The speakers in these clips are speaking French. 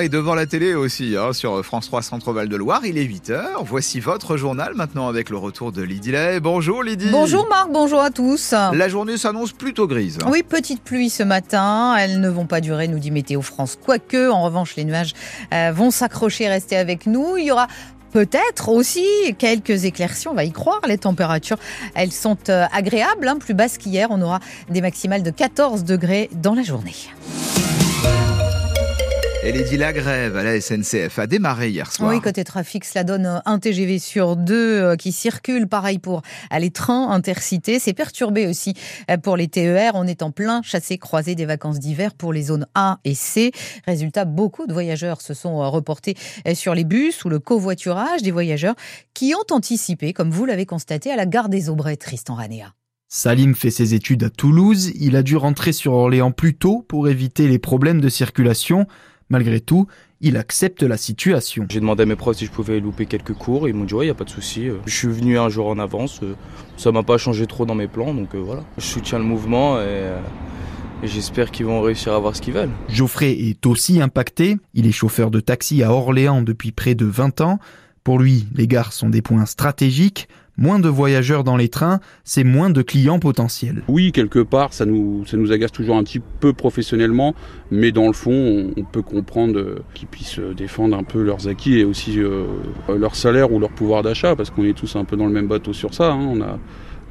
Et devant la télé aussi, hein, sur France 3 Centre-Val de Loire, il est 8h. Voici votre journal maintenant avec le retour de Lydie Lay. Bonjour Lydie. Bonjour Marc, bonjour à tous. La journée s'annonce plutôt grise. Oui, petite pluie ce matin. Elles ne vont pas durer, nous dit Météo France. Quoique, en revanche, les nuages euh, vont s'accrocher rester avec nous. Il y aura Peut-être aussi quelques éclaircies, on va y croire. Les températures, elles sont euh, agréables, hein, plus basses qu'hier. On aura des maximales de 14 degrés dans la journée. Et Lady, la grève à la SNCF a démarré hier soir. Oui, côté trafic, cela donne un TGV sur deux euh, qui circule. Pareil pour les trains intercités. C'est perturbé aussi euh, pour les TER. On est en plein chassé-croisé des vacances d'hiver pour les zones A et C. Résultat, beaucoup de voyageurs se sont euh, reportés sur les bus ou le covoiturage des voyageurs qui ont anticipé, comme vous l'avez constaté, à la gare des Aubrais, Tristan Ranea. Salim fait ses études à Toulouse. Il a dû rentrer sur Orléans plus tôt pour éviter les problèmes de circulation. Malgré tout, il accepte la situation. J'ai demandé à mes profs si je pouvais louper quelques cours. Ils m'ont dit ouais, il n'y a pas de souci. Je suis venu un jour en avance. Ça m'a pas changé trop dans mes plans, donc euh, voilà. Je soutiens le mouvement euh, et, j'espère qu'ils vont réussir à voir ce qu'ils veulent. Geoffrey est aussi impacté. Il est chauffeur de taxi à Orléans depuis près de 20 ans. Pour lui, les gares sont des points stratégiques. Moins de voyageurs dans les trains, c'est moins de clients potentiels. Oui, quelque part, ça nous, ça nous agace toujours un petit peu professionnellement, mais dans le fond, on, peut comprendre euh, qu'ils puissent euh, défendre un peu leurs acquis et aussi euh, leur salaire ou leur pouvoir d'achat, parce qu'on est tous un peu dans le même bateau sur ça. Hein. On, a,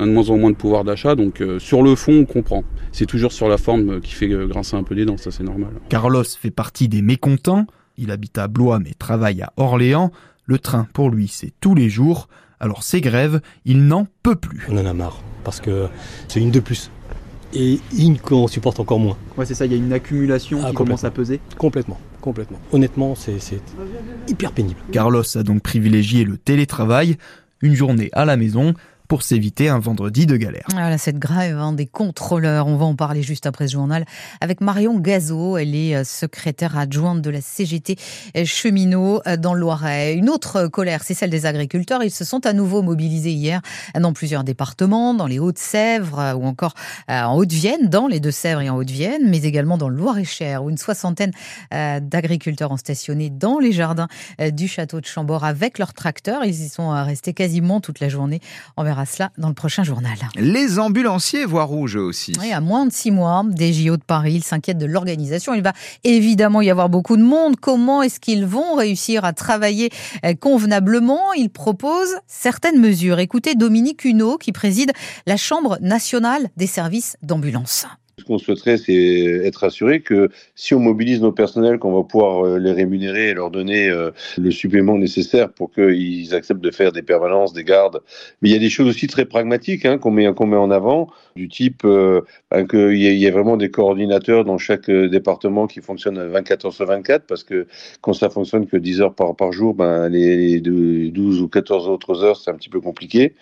de moins en moins de pouvoir d'achat, donc sur le fond, on comprend. C'est toujours sur la forme qui fait grincer un peu des dents, ça c'est normal. Carlos fait partie des mécontents. Il habite à Blois mais travaille à Orléans. Le train, pour lui, c'est tous les jours. Alors ces grèves, il n'en peut plus. On en a marre, parce que c'est une de plus. Et une qu'on supporte encore moins. Ouais, c'est ça, il y a une accumulation ah, qui commence à peser Complètement, complètement. Honnêtement, c'est hyper pénible. Carlos a donc privilégié le télétravail, une journée à la maison, pour s'éviter un vendredi de galère. Voilà cette grève hein, des contrôleurs. On va en parler juste après ce journal avec Marion Gazot. Elle est euh, secrétaire adjointe de la CGT euh, cheminot euh, dans le Loiret. Une autre colère, c'est celle des agriculteurs. Ils se sont à nouveau mobilisés hier dans plusieurs départements, dans les Hauts-de-Sèvres ou encore en Haute-Vienne, dans les Deux-Sèvres et en Haute-Vienne, mais également dans le Loir-et-Cher où une soixantaine d'agriculteurs ont stationné dans les jardins du château de Chambord avec leurs tracteurs. Ils y sont restés quasiment toute la journée. On verra cela dans le prochain journal. Les ambulanciers voient rouge aussi. Oui, à moins de six mois des JO de Paris, ils s'inquiètent de l'organisation. Il va évidemment y avoir beaucoup de monde. Comment est-ce qu'ils vont réussir à travailler euh, convenablement? Ils proposent certaines mesures. Écoutez Dominique Huneau qui préside la Chambre nationale des services d'ambulance. Ce qu'on souhaiterait, c'est être assuré que si on mobilise nos personnels, qu'on va pouvoir euh, les rémunérer et leur donner euh, le supplément nécessaire pour qu'ils acceptent de faire des permanences, des gardes. Mais il y a des choses aussi très pragmatiques hein, qu'on met, qu'on met en avant, du type euh, ben, qu'il y, y, a vraiment des coordinateurs dans chaque département qui fonctionnent 24 heures sur 24, parce que quand ça fonctionne que 10 heures par, jour, ben, les, les 12 ou 14 autres heures, c'est un petit peu compliqué.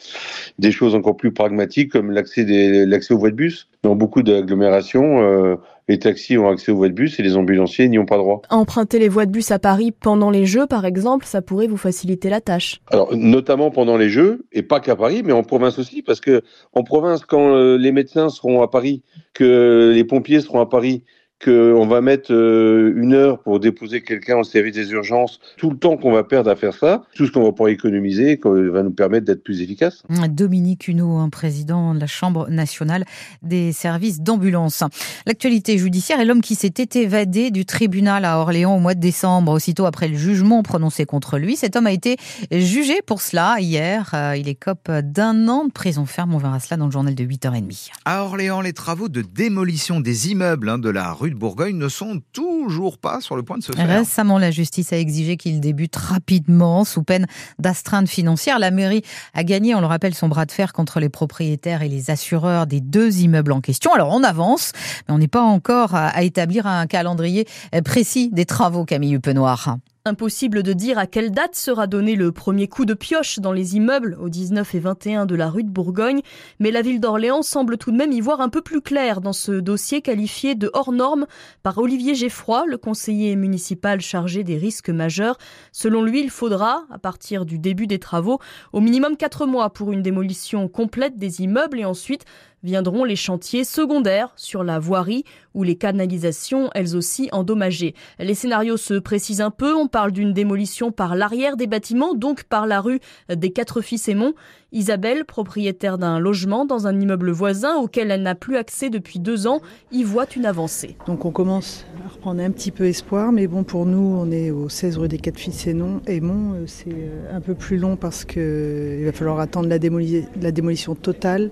Des choses encore plus pragmatiques comme l'accès, l'accès aux voies de bus. Dans beaucoup d'agglomérations, euh, les taxis ont accès aux voies de bus et les ambulanciers n'y ont pas droit. Emprunter les voies de bus à Paris pendant les Jeux, par exemple, ça pourrait vous faciliter la tâche. Alors, notamment pendant les Jeux, et pas qu'à Paris, mais en province aussi, parce que en province, quand euh, les médecins seront à Paris, que les pompiers seront à Paris, qu'on va mettre euh, une heure pour déposer quelqu'un au service des urgences, tout le temps qu'on va perdre à faire ça, tout ce qu'on va pouvoir économiser, qui va nous permettre d'être plus efficace. Dominique Huneau, un président de la Chambre nationale des services d'ambulance. L'actualité judiciaire est l'homme qui s'était évadé du tribunal à Orléans au mois de décembre, aussitôt après le jugement prononcé contre lui. Cet homme a été jugé pour cela hier. Euh, il écope d'un an de prison ferme. On verra cela dans le journal de 8h30. À Orléans, les travaux de démolition des immeubles hein, de la rue de Bourgogne ne sont toujours pas sur le point de se faire. Récemment, la justice a exigé qu'il débute rapidement sous peine d'astreinte financière. La mairie a gagné, on le rappelle, son bras de fer contre les propriétaires et les assureurs des deux immeubles en question. Alors on avance, mais on n'est pas encore à, établir un calendrier précis des travaux, Camille Huppenoir. Impossible de dire à quelle date sera donné le premier coup de pioche dans les immeubles au 19 et 21 de la rue de Bourgogne, mais la ville d'Orléans semble tout de même y voir un peu plus clair dans ce dossier qualifié de hors norme par Olivier Geffroy, le conseiller municipal chargé des risques majeurs. Selon lui, il faudra, à partir du début des travaux, au minimum 4 mois pour une démolition complète des immeubles et ensuite viendront les chantiers secondaires sur la voirie ou les canalisations, elles aussi endommagées. Les scénarios se précisent un peu. On parle d'une démolition par l'arrière des bâtiments, donc par la rue des Quatre Fils Aymon. Isabelle, propriétaire d'un logement dans un immeuble voisin auquel elle n'a plus accès depuis deux ans, y voit une avancée. Donc on commence à reprendre un petit peu espoir, mais bon pour nous on est au 16 rue des Quatre Fils Aymon. Euh, c'est euh, un peu plus long parce qu'il va falloir attendre la, démolition totale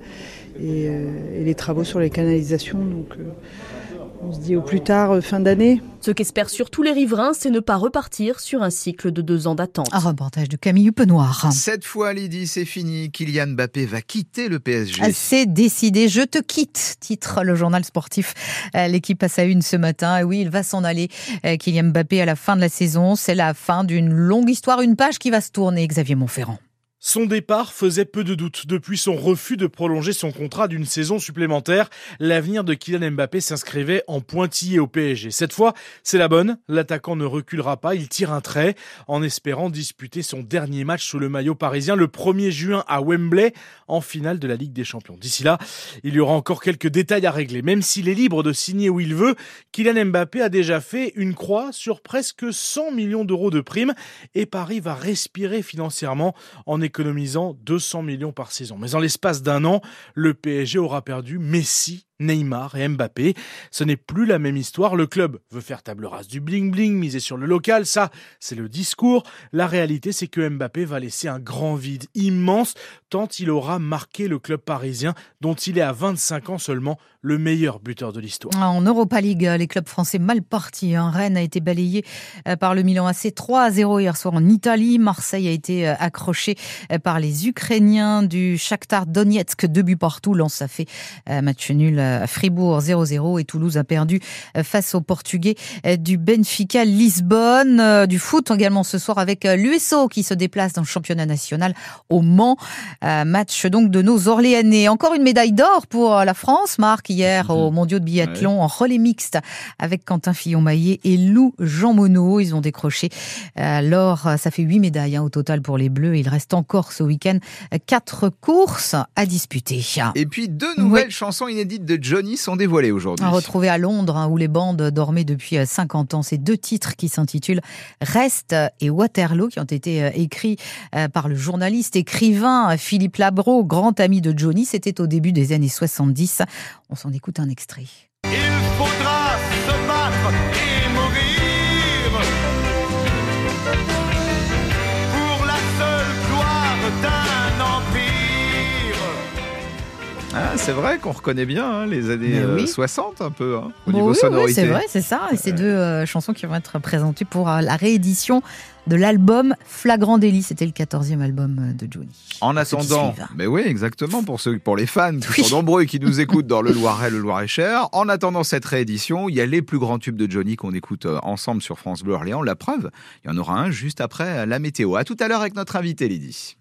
et, euh, et, les travaux sur les canalisations. Donc on se dit au plus tard, euh, fin d'année. Ce qu'espèrent surtout les riverains, c'est ne pas repartir sur un cycle de deux ans d'attente. Un reportage de Camille Huppenoir. Cette fois, Lydie, c'est fini. Kylian Mbappé va quitter le PSG. Ah, c'est décidé. Je te quitte, titre le journal sportif. Euh, l'équipe passe à une ce matin. Oui, il va s'en aller. Euh, Kylian Mbappé à la fin de la saison. C'est la fin d'une longue histoire, une page qui va se tourner. Xavier Montferrand. Son départ faisait peu de doute. Depuis son refus de prolonger son contrat d'une saison supplémentaire, l'avenir de Kylian Mbappé s'inscrivait en pointillé au PSG. Cette fois, c'est la bonne. L'attaquant ne reculera pas. Il tire un trait en espérant disputer son dernier match sous le maillot parisien le 1er juin à Wembley en finale de la Ligue des Champions. D'ici là, il y aura encore quelques détails à régler. Même s'il est libre de signer où il veut, Kylian Mbappé a déjà fait une croix sur presque 100 millions d'euros de primes et Paris va respirer financièrement en économisant 200 millions par saison. Mais en l'espace d'un an, le PSG aura perdu Messi, Neymar et Mbappé. Ce n'est plus la même histoire. Le club veut faire table rase du bling-bling, miser sur le local. Ça, c'est le discours. La réalité, c'est que Mbappé va laisser un grand vide immense tant il aura marqué le club parisien dont il est à 25 ans seulement le meilleur buteur de l'histoire. Ah, en Europa League, les clubs français mal partis. Hein. Rennes a été balayé euh, par le Milan AC 3 à 0 hier soir en Italie. Marseille a été euh, accroché euh, par les Ukrainiens du Shakhtar Donetsk. Deux buts partout. Lens a fait match nul Fribourg 0-0 et Toulouse a perdu face aux Portugais du Benfica Lisbonne. Du foot également ce soir avec l'USO qui se déplace dans le championnat national au Mans. Match donc de nos Orléanais. Encore une médaille d'or pour la France. Marc hier au mhm. Mondiaux de biathlon en relais mixte avec Quentin Fillon-Maillet et Lou Jean Monod. Ils ont décroché l'or. Ça fait huit médailles hein, au total pour les Bleus. Il reste encore ce week-end quatre courses à disputer. Et puis deux nouvelles chansons inédites de Johnny sont dévoilées aujourd'hui. Retrouvé à Londres, hein, où les bandes dormaient depuis 50 ans. Ces deux titres qui s'intitulent Reste et Waterloo, qui ont été euh, écrits euh, par le journaliste écrivain Philippe Labro, grand ami de Johnny. C'était au début des années 70. On s'en écoute un extrait. Il faudra se battre et Ah, c'est vrai qu'on reconnaît bien hein, les années 60 euh, un peu hein, au niveau oui, sonorité. Oui, c'est vrai, c'est ça. Et ces deux euh, chansons qui vont être présentées pour euh, la réédition de l'album Flagrant délit. C'était le 14e album de Johnny. En attendant, mais oui, exactement, pour, ceux, pour les fans qui sont nombreux et qui nous écoutent dans le Loiret, le Loir-et-Cher, en attendant cette réédition, il y a les plus grands tubes de Johnny qu'on écoute ensemble sur France Bleu Orléans. La preuve, il y en aura un juste après la météo. À tout à l'heure avec notre invité Lydie.